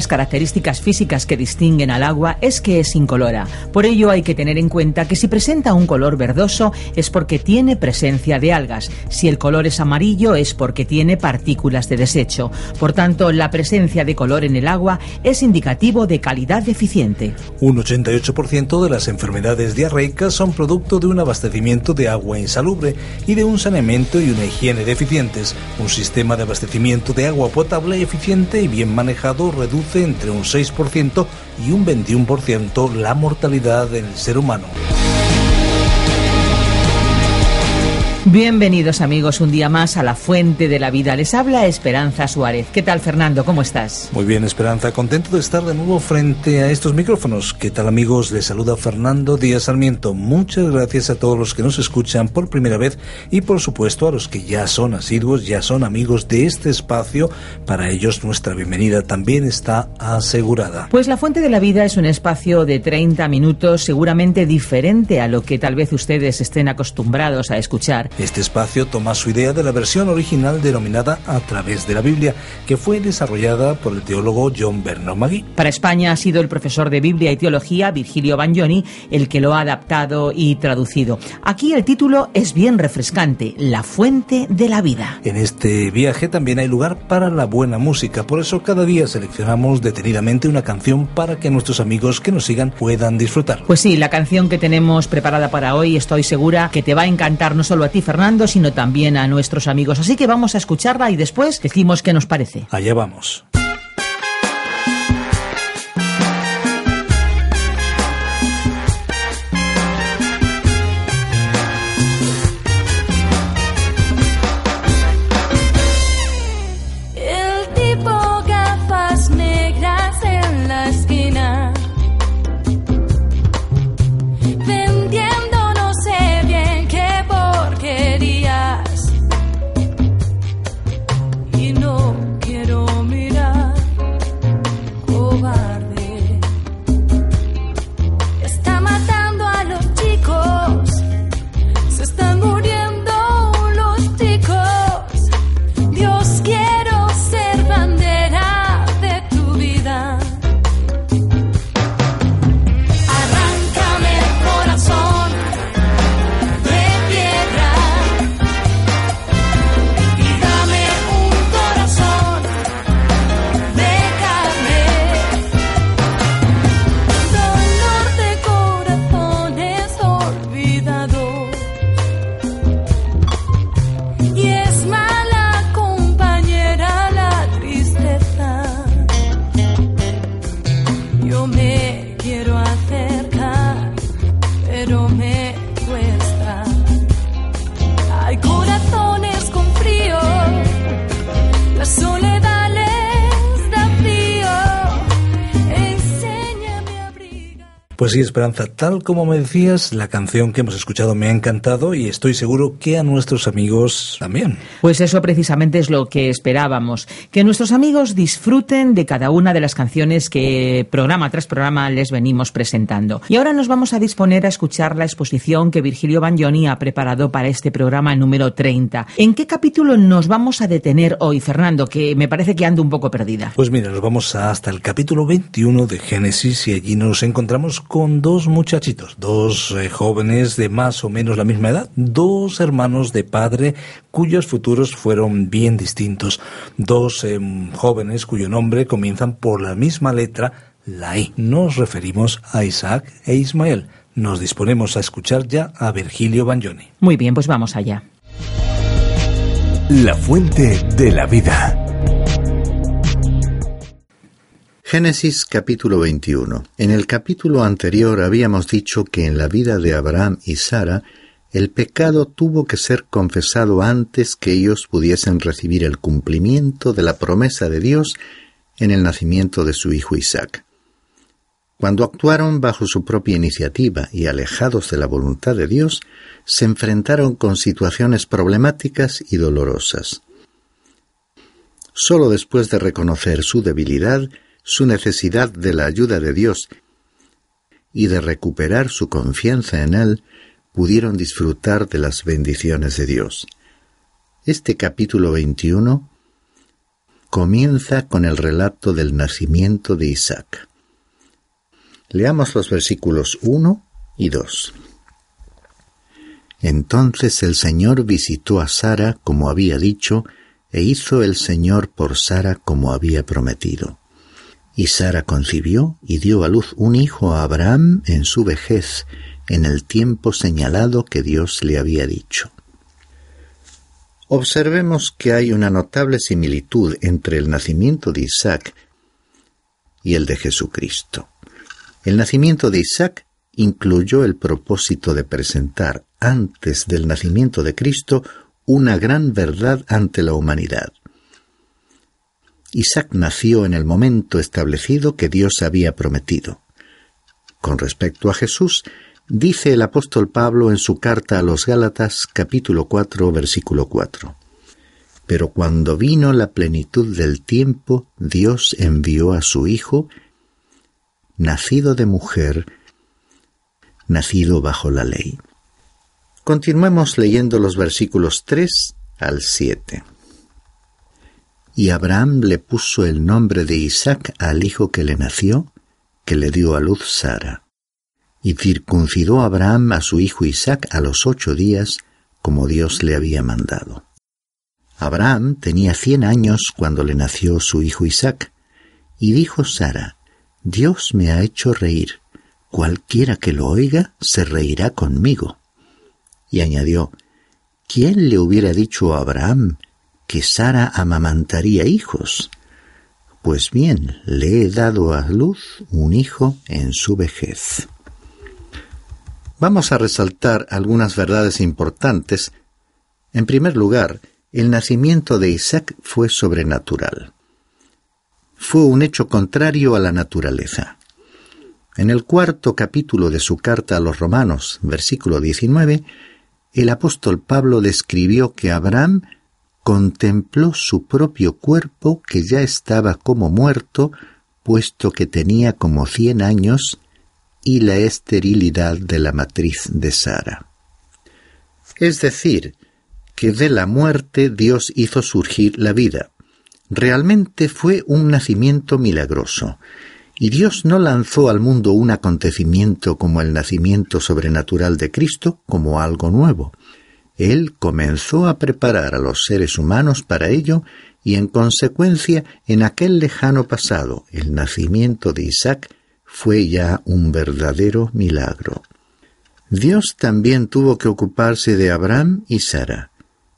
Las características físicas que distinguen al agua es que es incolora. Por ello hay que tener en cuenta que si presenta un color verdoso es porque tiene presencia de algas. Si el color es amarillo es porque tiene partículas de desecho. Por tanto, la presencia de color en el agua es indicativo de calidad deficiente. Un 88% de las enfermedades diarreicas son producto de un abastecimiento de agua insalubre y de un saneamiento y una higiene deficientes. Un sistema de abastecimiento de agua potable eficiente y bien manejado reduce entre un 6% y un 21% la mortalidad del ser humano. Bienvenidos amigos un día más a la Fuente de la Vida. Les habla Esperanza Suárez. ¿Qué tal Fernando? ¿Cómo estás? Muy bien Esperanza, contento de estar de nuevo frente a estos micrófonos. ¿Qué tal amigos? Les saluda Fernando Díaz Sarmiento. Muchas gracias a todos los que nos escuchan por primera vez y por supuesto a los que ya son asiduos, ya son amigos de este espacio. Para ellos nuestra bienvenida también está asegurada. Pues la Fuente de la Vida es un espacio de 30 minutos seguramente diferente a lo que tal vez ustedes estén acostumbrados a escuchar este espacio toma su idea de la versión original denominada A través de la Biblia, que fue desarrollada por el teólogo John Bernard Magui. Para España ha sido el profesor de Biblia y Teología, Virgilio Bagnoni, el que lo ha adaptado y traducido. Aquí el título es bien refrescante, La fuente de la vida. En este viaje también hay lugar para la buena música, por eso cada día seleccionamos detenidamente una canción para que nuestros amigos que nos sigan puedan disfrutar. Pues sí, la canción que tenemos preparada para hoy estoy segura que te va a encantar no solo a ti, Fernando, sino también a nuestros amigos. Así que vamos a escucharla y después decimos qué nos parece. Allá vamos. Pues sí, Esperanza, tal como me decías, la canción que hemos escuchado me ha encantado y estoy seguro que a nuestros amigos también. Pues eso precisamente es lo que esperábamos, que nuestros amigos disfruten de cada una de las canciones que programa tras programa les venimos presentando. Y ahora nos vamos a disponer a escuchar la exposición que Virgilio Bagnoni ha preparado para este programa número 30. ¿En qué capítulo nos vamos a detener hoy, Fernando? Que me parece que ando un poco perdida. Pues mira, nos vamos hasta el capítulo 21 de Génesis y allí nos encontramos con dos muchachitos, dos eh, jóvenes de más o menos la misma edad, dos hermanos de padre cuyos futuros fueron bien distintos, dos em, jóvenes cuyo nombre comienzan por la misma letra, la I. Nos referimos a Isaac e Ismael. Nos disponemos a escuchar ya a Virgilio Bagnoni. Muy bien, pues vamos allá. La fuente de la vida. Génesis capítulo 21. En el capítulo anterior habíamos dicho que en la vida de Abraham y Sara el pecado tuvo que ser confesado antes que ellos pudiesen recibir el cumplimiento de la promesa de Dios en el nacimiento de su hijo Isaac. Cuando actuaron bajo su propia iniciativa y alejados de la voluntad de Dios, se enfrentaron con situaciones problemáticas y dolorosas. Solo después de reconocer su debilidad, su necesidad de la ayuda de Dios y de recuperar su confianza en Él, pudieron disfrutar de las bendiciones de Dios. Este capítulo 21 comienza con el relato del nacimiento de Isaac. Leamos los versículos 1 y 2. Entonces el Señor visitó a Sara como había dicho, e hizo el Señor por Sara como había prometido. Y Sara concibió y dio a luz un hijo a Abraham en su vejez, en el tiempo señalado que Dios le había dicho. Observemos que hay una notable similitud entre el nacimiento de Isaac y el de Jesucristo. El nacimiento de Isaac incluyó el propósito de presentar antes del nacimiento de Cristo una gran verdad ante la humanidad. Isaac nació en el momento establecido que Dios había prometido. Con respecto a Jesús, Dice el apóstol Pablo en su carta a los Gálatas capítulo 4 versículo 4. Pero cuando vino la plenitud del tiempo, Dios envió a su Hijo, nacido de mujer, nacido bajo la ley. Continuemos leyendo los versículos 3 al 7. Y Abraham le puso el nombre de Isaac al hijo que le nació, que le dio a luz Sara. Y circuncidó Abraham a su hijo Isaac a los ocho días, como Dios le había mandado. Abraham tenía cien años cuando le nació su hijo Isaac, y dijo Sara, Dios me ha hecho reír, cualquiera que lo oiga se reirá conmigo. Y añadió, ¿quién le hubiera dicho a Abraham que Sara amamantaría hijos? Pues bien, le he dado a luz un hijo en su vejez. Vamos a resaltar algunas verdades importantes. En primer lugar, el nacimiento de Isaac fue sobrenatural. Fue un hecho contrario a la naturaleza. En el cuarto capítulo de su carta a los Romanos, versículo 19, el apóstol Pablo describió que Abraham contempló su propio cuerpo que ya estaba como muerto, puesto que tenía como cien años, y la esterilidad de la matriz de Sara. Es decir, que de la muerte Dios hizo surgir la vida. Realmente fue un nacimiento milagroso, y Dios no lanzó al mundo un acontecimiento como el nacimiento sobrenatural de Cristo como algo nuevo. Él comenzó a preparar a los seres humanos para ello y en consecuencia en aquel lejano pasado el nacimiento de Isaac fue ya un verdadero milagro. Dios también tuvo que ocuparse de Abraham y Sara.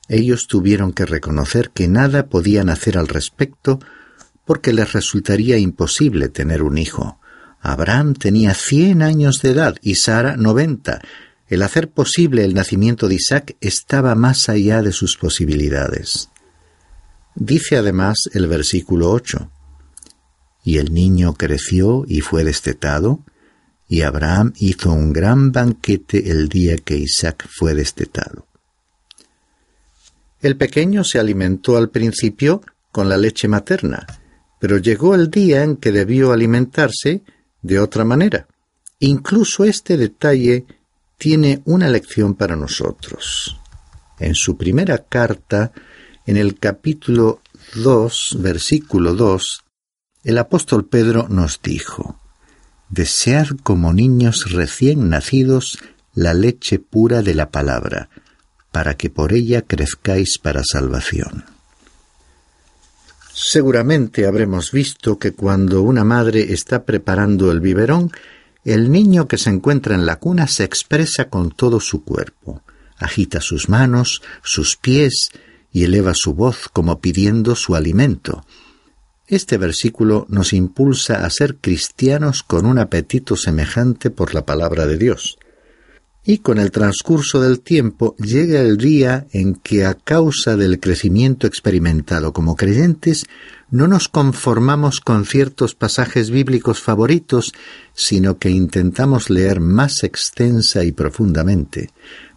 Ellos tuvieron que reconocer que nada podían hacer al respecto porque les resultaría imposible tener un hijo. Abraham tenía cien años de edad y Sara noventa. El hacer posible el nacimiento de Isaac estaba más allá de sus posibilidades. Dice además el versículo ocho y el niño creció y fue destetado, y Abraham hizo un gran banquete el día que Isaac fue destetado. El pequeño se alimentó al principio con la leche materna, pero llegó el día en que debió alimentarse de otra manera. Incluso este detalle tiene una lección para nosotros. En su primera carta, en el capítulo 2, versículo 2, el apóstol Pedro nos dijo, Desear como niños recién nacidos la leche pura de la palabra, para que por ella crezcáis para salvación. Seguramente habremos visto que cuando una madre está preparando el biberón, el niño que se encuentra en la cuna se expresa con todo su cuerpo, agita sus manos, sus pies y eleva su voz como pidiendo su alimento, este versículo nos impulsa a ser cristianos con un apetito semejante por la palabra de Dios. Y con el transcurso del tiempo llega el día en que a causa del crecimiento experimentado como creyentes, no nos conformamos con ciertos pasajes bíblicos favoritos, sino que intentamos leer más extensa y profundamente,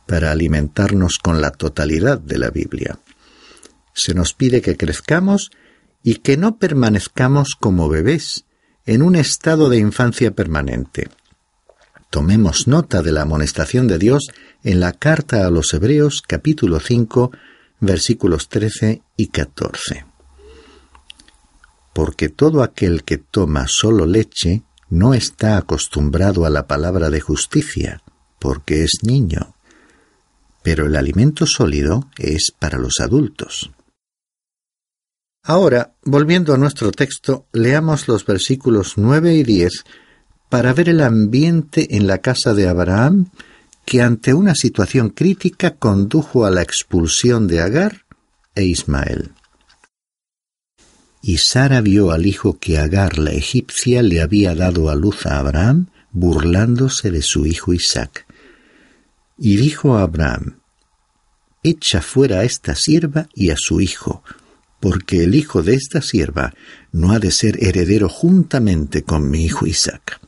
para alimentarnos con la totalidad de la Biblia. Se nos pide que crezcamos y que no permanezcamos como bebés, en un estado de infancia permanente. Tomemos nota de la amonestación de Dios en la carta a los Hebreos capítulo 5 versículos 13 y 14. Porque todo aquel que toma solo leche no está acostumbrado a la palabra de justicia, porque es niño. Pero el alimento sólido es para los adultos. Ahora, volviendo a nuestro texto, leamos los versículos 9 y 10 para ver el ambiente en la casa de Abraham que ante una situación crítica condujo a la expulsión de Agar e Ismael. Y Sara vio al hijo que Agar la egipcia le había dado a luz a Abraham, burlándose de su hijo Isaac. Y dijo a Abraham, Echa fuera a esta sierva y a su hijo, porque el hijo de esta sierva no ha de ser heredero juntamente con mi hijo Isaac.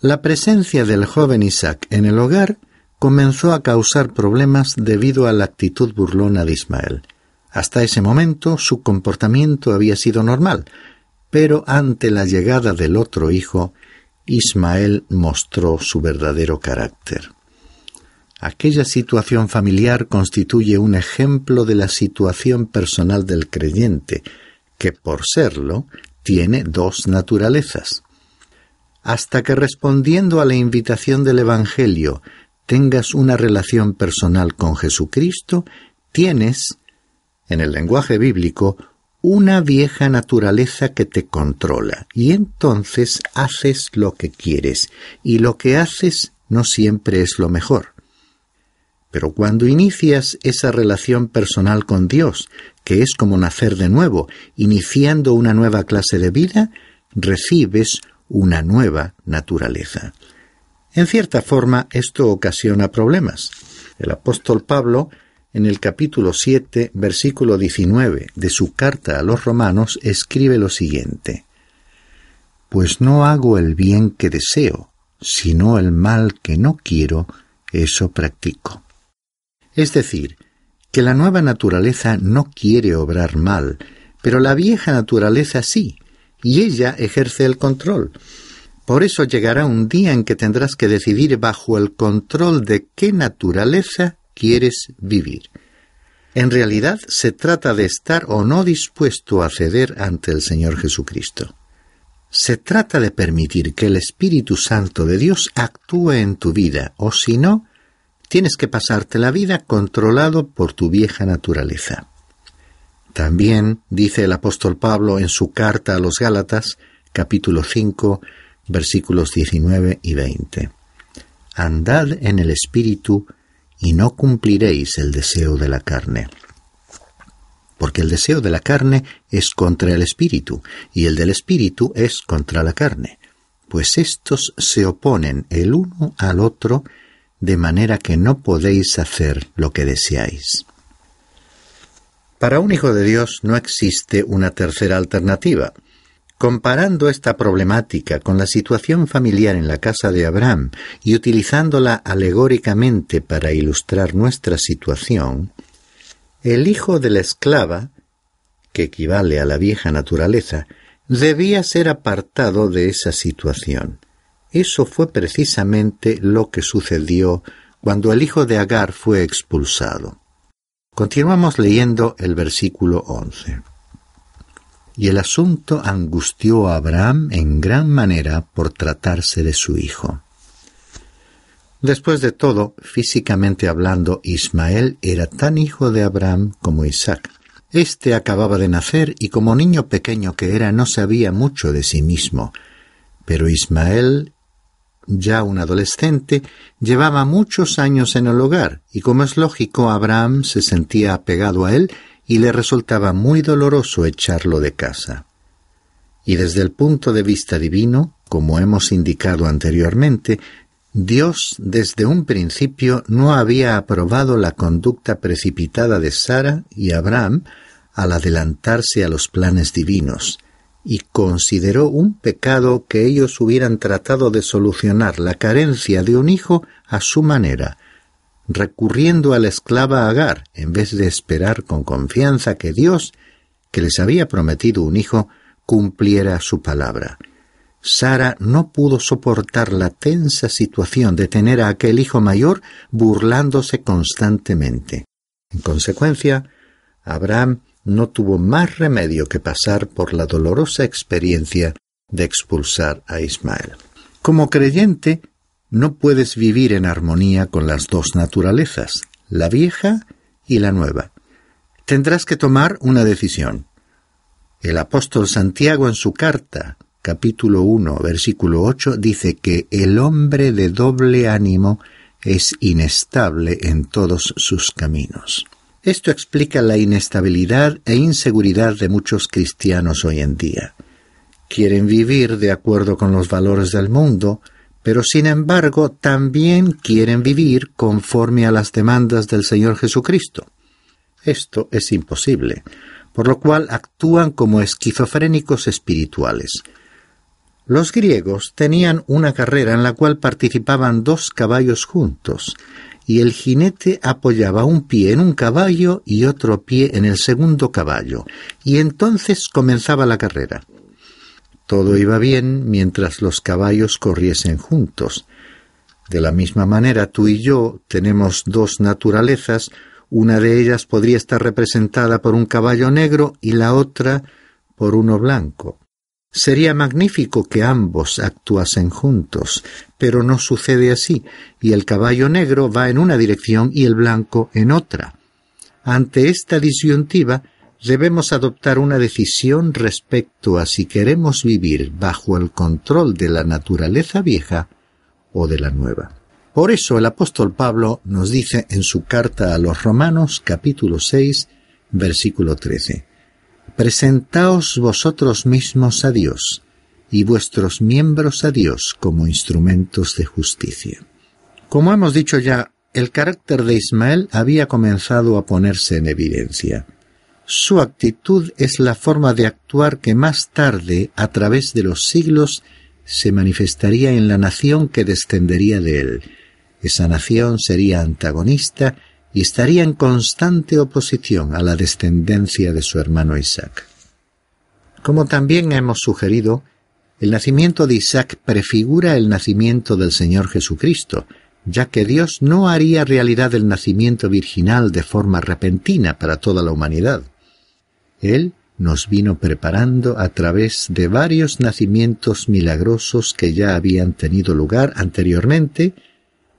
La presencia del joven Isaac en el hogar comenzó a causar problemas debido a la actitud burlona de Ismael. Hasta ese momento su comportamiento había sido normal, pero ante la llegada del otro hijo, Ismael mostró su verdadero carácter. Aquella situación familiar constituye un ejemplo de la situación personal del creyente, que por serlo tiene dos naturalezas hasta que respondiendo a la invitación del Evangelio tengas una relación personal con Jesucristo, tienes, en el lenguaje bíblico, una vieja naturaleza que te controla, y entonces haces lo que quieres, y lo que haces no siempre es lo mejor. Pero cuando inicias esa relación personal con Dios, que es como nacer de nuevo, iniciando una nueva clase de vida, recibes una nueva naturaleza. En cierta forma, esto ocasiona problemas. El apóstol Pablo, en el capítulo 7, versículo 19 de su carta a los romanos, escribe lo siguiente. Pues no hago el bien que deseo, sino el mal que no quiero, eso practico. Es decir, que la nueva naturaleza no quiere obrar mal, pero la vieja naturaleza sí, y ella ejerce el control. Por eso llegará un día en que tendrás que decidir bajo el control de qué naturaleza quieres vivir. En realidad se trata de estar o no dispuesto a ceder ante el Señor Jesucristo. Se trata de permitir que el Espíritu Santo de Dios actúe en tu vida, o si no, tienes que pasarte la vida controlado por tu vieja naturaleza. También dice el apóstol Pablo en su carta a los Gálatas, capítulo 5, versículos 19 y 20. Andad en el Espíritu y no cumpliréis el deseo de la carne. Porque el deseo de la carne es contra el Espíritu, y el del Espíritu es contra la carne, pues éstos se oponen el uno al otro, de manera que no podéis hacer lo que deseáis. Para un hijo de Dios no existe una tercera alternativa. Comparando esta problemática con la situación familiar en la casa de Abraham y utilizándola alegóricamente para ilustrar nuestra situación, el hijo de la esclava, que equivale a la vieja naturaleza, debía ser apartado de esa situación. Eso fue precisamente lo que sucedió cuando el hijo de Agar fue expulsado. Continuamos leyendo el versículo 11. Y el asunto angustió a Abraham en gran manera por tratarse de su hijo. Después de todo, físicamente hablando, Ismael era tan hijo de Abraham como Isaac. Este acababa de nacer y como niño pequeño que era no sabía mucho de sí mismo, pero Ismael ya un adolescente, llevaba muchos años en el hogar, y como es lógico, Abraham se sentía apegado a él y le resultaba muy doloroso echarlo de casa. Y desde el punto de vista divino, como hemos indicado anteriormente, Dios desde un principio no había aprobado la conducta precipitada de Sara y Abraham al adelantarse a los planes divinos, y consideró un pecado que ellos hubieran tratado de solucionar la carencia de un hijo a su manera, recurriendo a la esclava Agar, en vez de esperar con confianza que Dios, que les había prometido un hijo, cumpliera su palabra. Sara no pudo soportar la tensa situación de tener a aquel hijo mayor burlándose constantemente. En consecuencia, Abraham no tuvo más remedio que pasar por la dolorosa experiencia de expulsar a Ismael. Como creyente, no puedes vivir en armonía con las dos naturalezas, la vieja y la nueva. Tendrás que tomar una decisión. El apóstol Santiago en su carta, capítulo 1, versículo 8, dice que el hombre de doble ánimo es inestable en todos sus caminos. Esto explica la inestabilidad e inseguridad de muchos cristianos hoy en día. Quieren vivir de acuerdo con los valores del mundo, pero sin embargo también quieren vivir conforme a las demandas del Señor Jesucristo. Esto es imposible, por lo cual actúan como esquizofrénicos espirituales, los griegos tenían una carrera en la cual participaban dos caballos juntos, y el jinete apoyaba un pie en un caballo y otro pie en el segundo caballo, y entonces comenzaba la carrera. Todo iba bien mientras los caballos corriesen juntos. De la misma manera tú y yo tenemos dos naturalezas, una de ellas podría estar representada por un caballo negro y la otra por uno blanco. Sería magnífico que ambos actuasen juntos, pero no sucede así, y el caballo negro va en una dirección y el blanco en otra. Ante esta disyuntiva, debemos adoptar una decisión respecto a si queremos vivir bajo el control de la naturaleza vieja o de la nueva. Por eso el apóstol Pablo nos dice en su carta a los Romanos capítulo 6 versículo 13 Presentaos vosotros mismos a Dios y vuestros miembros a Dios como instrumentos de justicia. Como hemos dicho ya, el carácter de Ismael había comenzado a ponerse en evidencia. Su actitud es la forma de actuar que más tarde, a través de los siglos, se manifestaría en la nación que descendería de él. Esa nación sería antagonista y estaría en constante oposición a la descendencia de su hermano Isaac. Como también hemos sugerido, el nacimiento de Isaac prefigura el nacimiento del Señor Jesucristo, ya que Dios no haría realidad el nacimiento virginal de forma repentina para toda la humanidad. Él nos vino preparando a través de varios nacimientos milagrosos que ya habían tenido lugar anteriormente,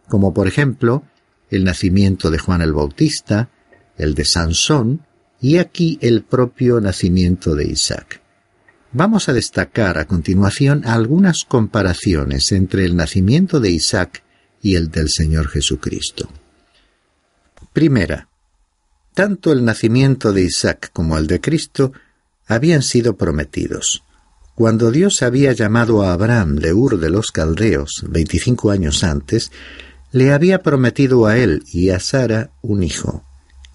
como por ejemplo el nacimiento de Juan el Bautista, el de Sansón y aquí el propio nacimiento de Isaac. Vamos a destacar a continuación algunas comparaciones entre el nacimiento de Isaac y el del Señor Jesucristo. Primera, tanto el nacimiento de Isaac como el de Cristo habían sido prometidos. Cuando Dios había llamado a Abraham de Ur de los Caldeos veinticinco años antes, le había prometido a él y a Sara un hijo.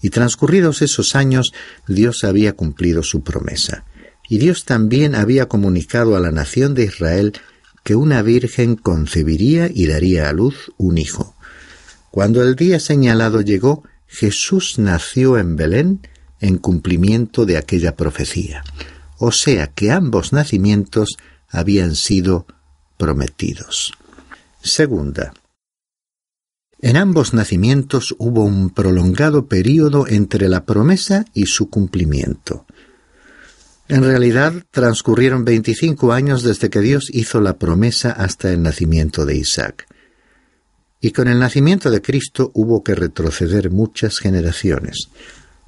Y transcurridos esos años, Dios había cumplido su promesa. Y Dios también había comunicado a la nación de Israel que una virgen concebiría y daría a luz un hijo. Cuando el día señalado llegó, Jesús nació en Belén en cumplimiento de aquella profecía. O sea que ambos nacimientos habían sido prometidos. Segunda, en ambos nacimientos hubo un prolongado período entre la promesa y su cumplimiento. En realidad transcurrieron veinticinco años desde que Dios hizo la promesa hasta el nacimiento de Isaac. Y con el nacimiento de Cristo hubo que retroceder muchas generaciones.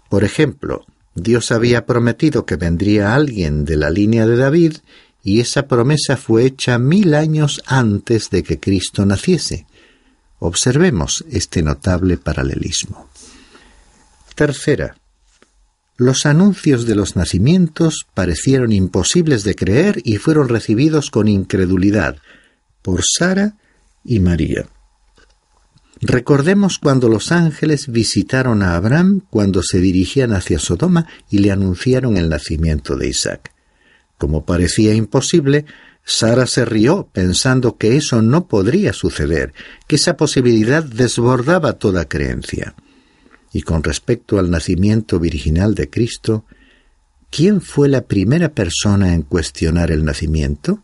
Por ejemplo, Dios había prometido que vendría alguien de la línea de David, y esa promesa fue hecha mil años antes de que Cristo naciese. Observemos este notable paralelismo. Tercera. Los anuncios de los nacimientos parecieron imposibles de creer y fueron recibidos con incredulidad por Sara y María. Recordemos cuando los ángeles visitaron a Abraham cuando se dirigían hacia Sodoma y le anunciaron el nacimiento de Isaac. Como parecía imposible, Sara se rió pensando que eso no podría suceder, que esa posibilidad desbordaba toda creencia. Y con respecto al nacimiento virginal de Cristo, ¿quién fue la primera persona en cuestionar el nacimiento?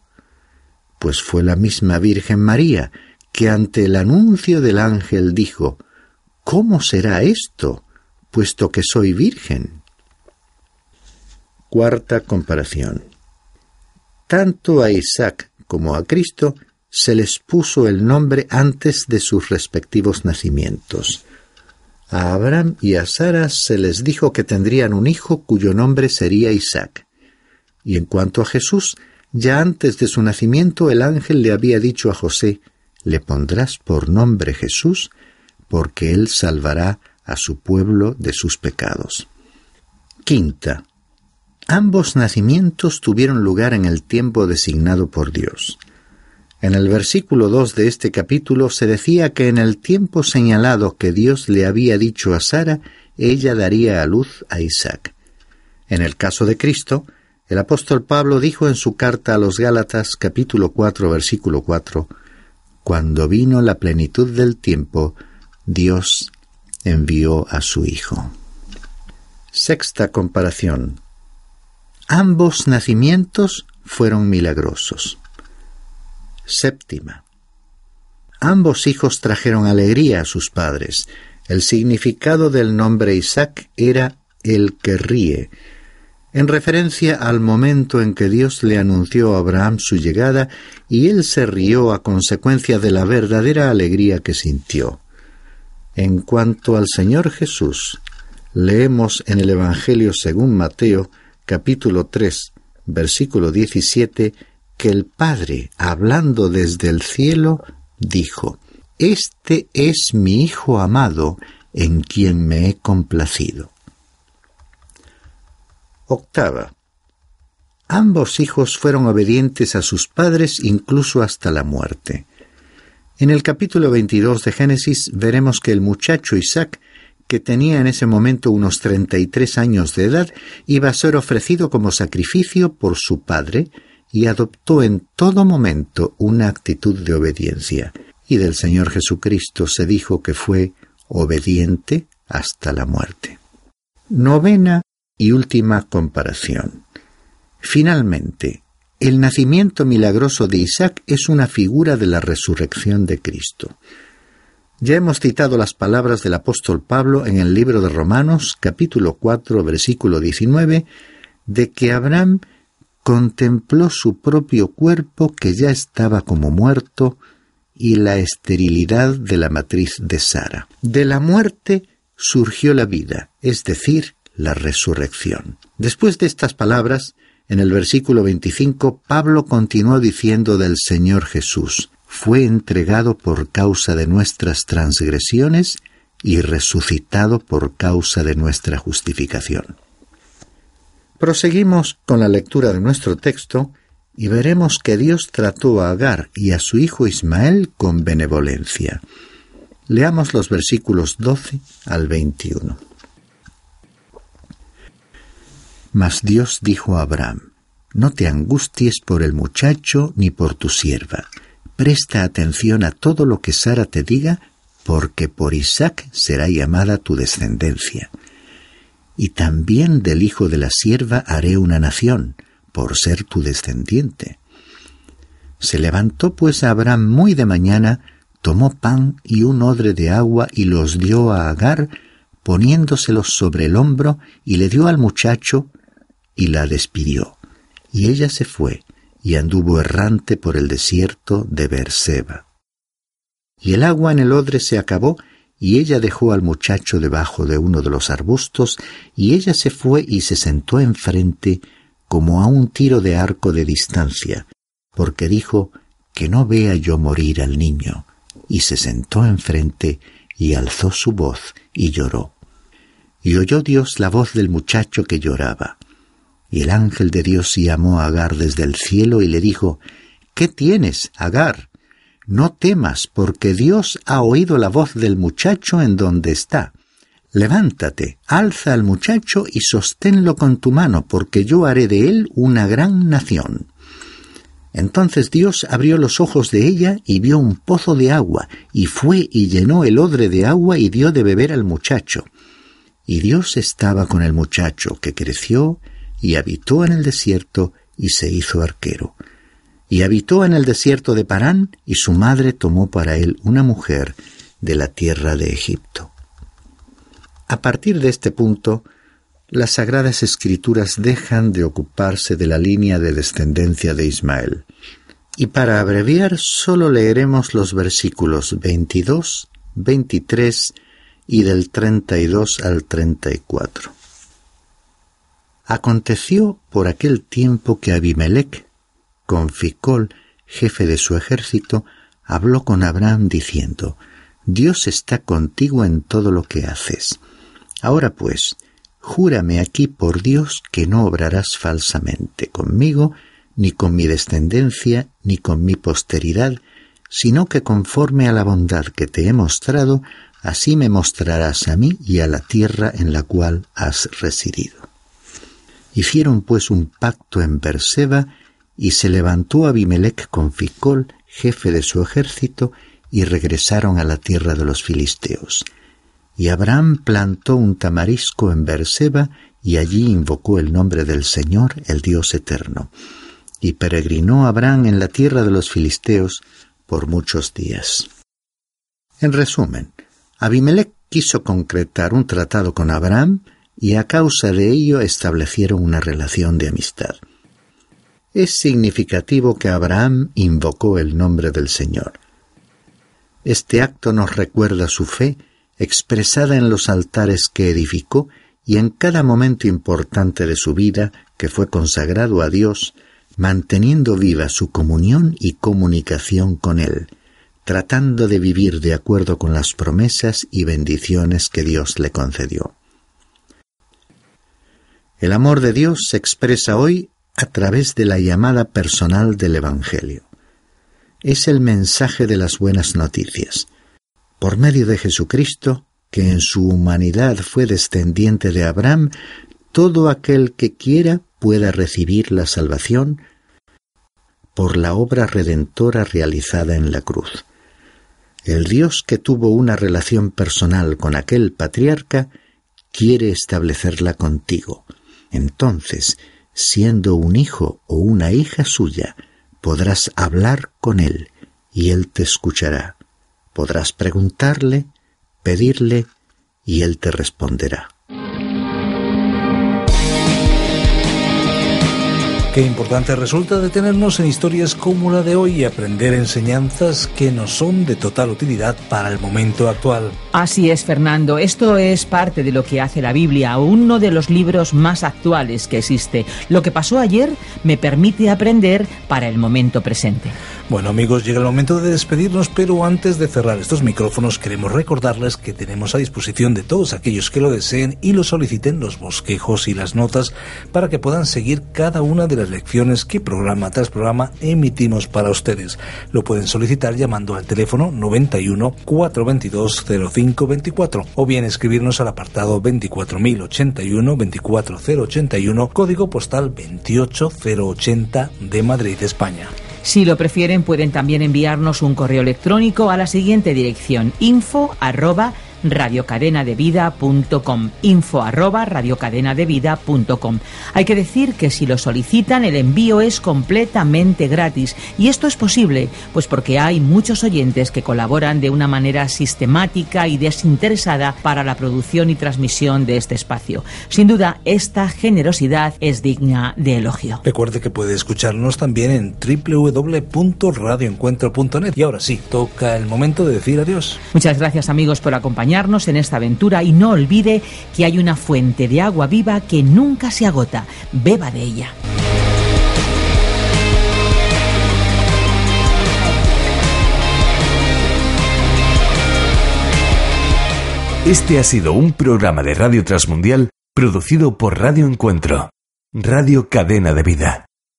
Pues fue la misma Virgen María, que ante el anuncio del ángel dijo, ¿Cómo será esto, puesto que soy virgen? Cuarta comparación. Tanto a Isaac como a Cristo se les puso el nombre antes de sus respectivos nacimientos. A Abraham y a Sara se les dijo que tendrían un hijo cuyo nombre sería Isaac. Y en cuanto a Jesús, ya antes de su nacimiento el ángel le había dicho a José, le pondrás por nombre Jesús, porque él salvará a su pueblo de sus pecados. Quinta. Ambos nacimientos tuvieron lugar en el tiempo designado por Dios. En el versículo 2 de este capítulo se decía que en el tiempo señalado que Dios le había dicho a Sara, ella daría a luz a Isaac. En el caso de Cristo, el apóstol Pablo dijo en su carta a los Gálatas capítulo 4 versículo 4, cuando vino la plenitud del tiempo, Dios envió a su Hijo. Sexta comparación. Ambos nacimientos fueron milagrosos. Séptima. Ambos hijos trajeron alegría a sus padres. El significado del nombre Isaac era el que ríe, en referencia al momento en que Dios le anunció a Abraham su llegada y él se rió a consecuencia de la verdadera alegría que sintió. En cuanto al Señor Jesús, leemos en el Evangelio según Mateo, capítulo 3, versículo 17, que el Padre, hablando desde el cielo, dijo, Este es mi Hijo amado, en quien me he complacido. Octava. Ambos hijos fueron obedientes a sus padres incluso hasta la muerte. En el capítulo 22 de Génesis veremos que el muchacho Isaac, que tenía en ese momento unos 33 años de edad, iba a ser ofrecido como sacrificio por su padre y adoptó en todo momento una actitud de obediencia. Y del Señor Jesucristo se dijo que fue obediente hasta la muerte. Novena y última comparación. Finalmente, el nacimiento milagroso de Isaac es una figura de la resurrección de Cristo. Ya hemos citado las palabras del apóstol Pablo en el libro de Romanos capítulo 4 versículo 19 de que Abraham contempló su propio cuerpo que ya estaba como muerto y la esterilidad de la matriz de Sara. De la muerte surgió la vida, es decir, la resurrección. Después de estas palabras, en el versículo 25, Pablo continuó diciendo del Señor Jesús, fue entregado por causa de nuestras transgresiones y resucitado por causa de nuestra justificación. Proseguimos con la lectura de nuestro texto y veremos que Dios trató a Agar y a su hijo Ismael con benevolencia. Leamos los versículos 12 al 21. Mas Dios dijo a Abraham, No te angusties por el muchacho ni por tu sierva. Presta atención a todo lo que Sara te diga, porque por Isaac será llamada tu descendencia. Y también del hijo de la sierva haré una nación, por ser tu descendiente. Se levantó pues Abraham muy de mañana, tomó pan y un odre de agua y los dio a Agar, poniéndoselos sobre el hombro, y le dio al muchacho, y la despidió. Y ella se fue y anduvo errante por el desierto de Berseba. Y el agua en el odre se acabó, y ella dejó al muchacho debajo de uno de los arbustos, y ella se fue y se sentó enfrente como a un tiro de arco de distancia, porque dijo que no vea yo morir al niño, y se sentó enfrente y alzó su voz y lloró. Y oyó Dios la voz del muchacho que lloraba. Y el ángel de Dios llamó a Agar desde el cielo y le dijo, ¿Qué tienes, Agar? no temas, porque Dios ha oído la voz del muchacho en donde está. Levántate, alza al muchacho y sosténlo con tu mano, porque yo haré de él una gran nación. Entonces Dios abrió los ojos de ella y vio un pozo de agua, y fue y llenó el odre de agua y dio de beber al muchacho. Y Dios estaba con el muchacho, que creció y habitó en el desierto y se hizo arquero. Y habitó en el desierto de Parán, y su madre tomó para él una mujer de la tierra de Egipto. A partir de este punto, las sagradas escrituras dejan de ocuparse de la línea de descendencia de Ismael. Y para abreviar solo leeremos los versículos 22, 23 y del 32 al 34. Aconteció por aquel tiempo que Abimelech, con Ficol, jefe de su ejército, habló con Abraham diciendo, Dios está contigo en todo lo que haces. Ahora pues, júrame aquí por Dios que no obrarás falsamente conmigo, ni con mi descendencia, ni con mi posteridad, sino que conforme a la bondad que te he mostrado, así me mostrarás a mí y a la tierra en la cual has residido. Hicieron pues un pacto en Berseba, y se levantó Abimelech con Ficol, jefe de su ejército, y regresaron a la tierra de los filisteos. Y Abraham plantó un tamarisco en Berseba, y allí invocó el nombre del Señor, el Dios eterno. Y peregrinó Abraham en la tierra de los filisteos por muchos días. En resumen, Abimelech quiso concretar un tratado con Abraham y a causa de ello establecieron una relación de amistad. Es significativo que Abraham invocó el nombre del Señor. Este acto nos recuerda su fe expresada en los altares que edificó y en cada momento importante de su vida que fue consagrado a Dios, manteniendo viva su comunión y comunicación con Él, tratando de vivir de acuerdo con las promesas y bendiciones que Dios le concedió. El amor de Dios se expresa hoy a través de la llamada personal del Evangelio. Es el mensaje de las buenas noticias, por medio de Jesucristo, que en su humanidad fue descendiente de Abraham, todo aquel que quiera pueda recibir la salvación por la obra redentora realizada en la cruz. El Dios que tuvo una relación personal con aquel patriarca quiere establecerla contigo. Entonces, siendo un hijo o una hija suya, podrás hablar con él y él te escuchará. Podrás preguntarle, pedirle y Él te responderá. Qué importante resulta detenernos en historias como la de hoy y aprender enseñanzas que nos son de total utilidad para el momento actual. Así es, Fernando. Esto es parte de lo que hace la Biblia, uno de los libros más actuales que existe. Lo que pasó ayer me permite aprender para el momento presente. Bueno amigos, llega el momento de despedirnos, pero antes de cerrar estos micrófonos queremos recordarles que tenemos a disposición de todos aquellos que lo deseen y lo soliciten los bosquejos y las notas para que puedan seguir cada una de las lecciones que programa tras programa emitimos para ustedes. Lo pueden solicitar llamando al teléfono 91 422 0524 o bien escribirnos al apartado 24081 24081 código postal 28080 de Madrid, España. Si lo prefieren, pueden también enviarnos un correo electrónico a la siguiente dirección info arroba radiocadenadevida.com info arroba radiocadenadevida.com Hay que decir que si lo solicitan el envío es completamente gratis y esto es posible pues porque hay muchos oyentes que colaboran de una manera sistemática y desinteresada para la producción y transmisión de este espacio. Sin duda, esta generosidad es digna de elogio. Recuerde que puede escucharnos también en www.radioencuentro.net y ahora sí, toca el momento de decir adiós. Muchas gracias amigos por en esta aventura y no olvide que hay una fuente de agua viva que nunca se agota. Beba de ella. Este ha sido un programa de Radio Transmundial producido por Radio Encuentro, Radio Cadena de Vida.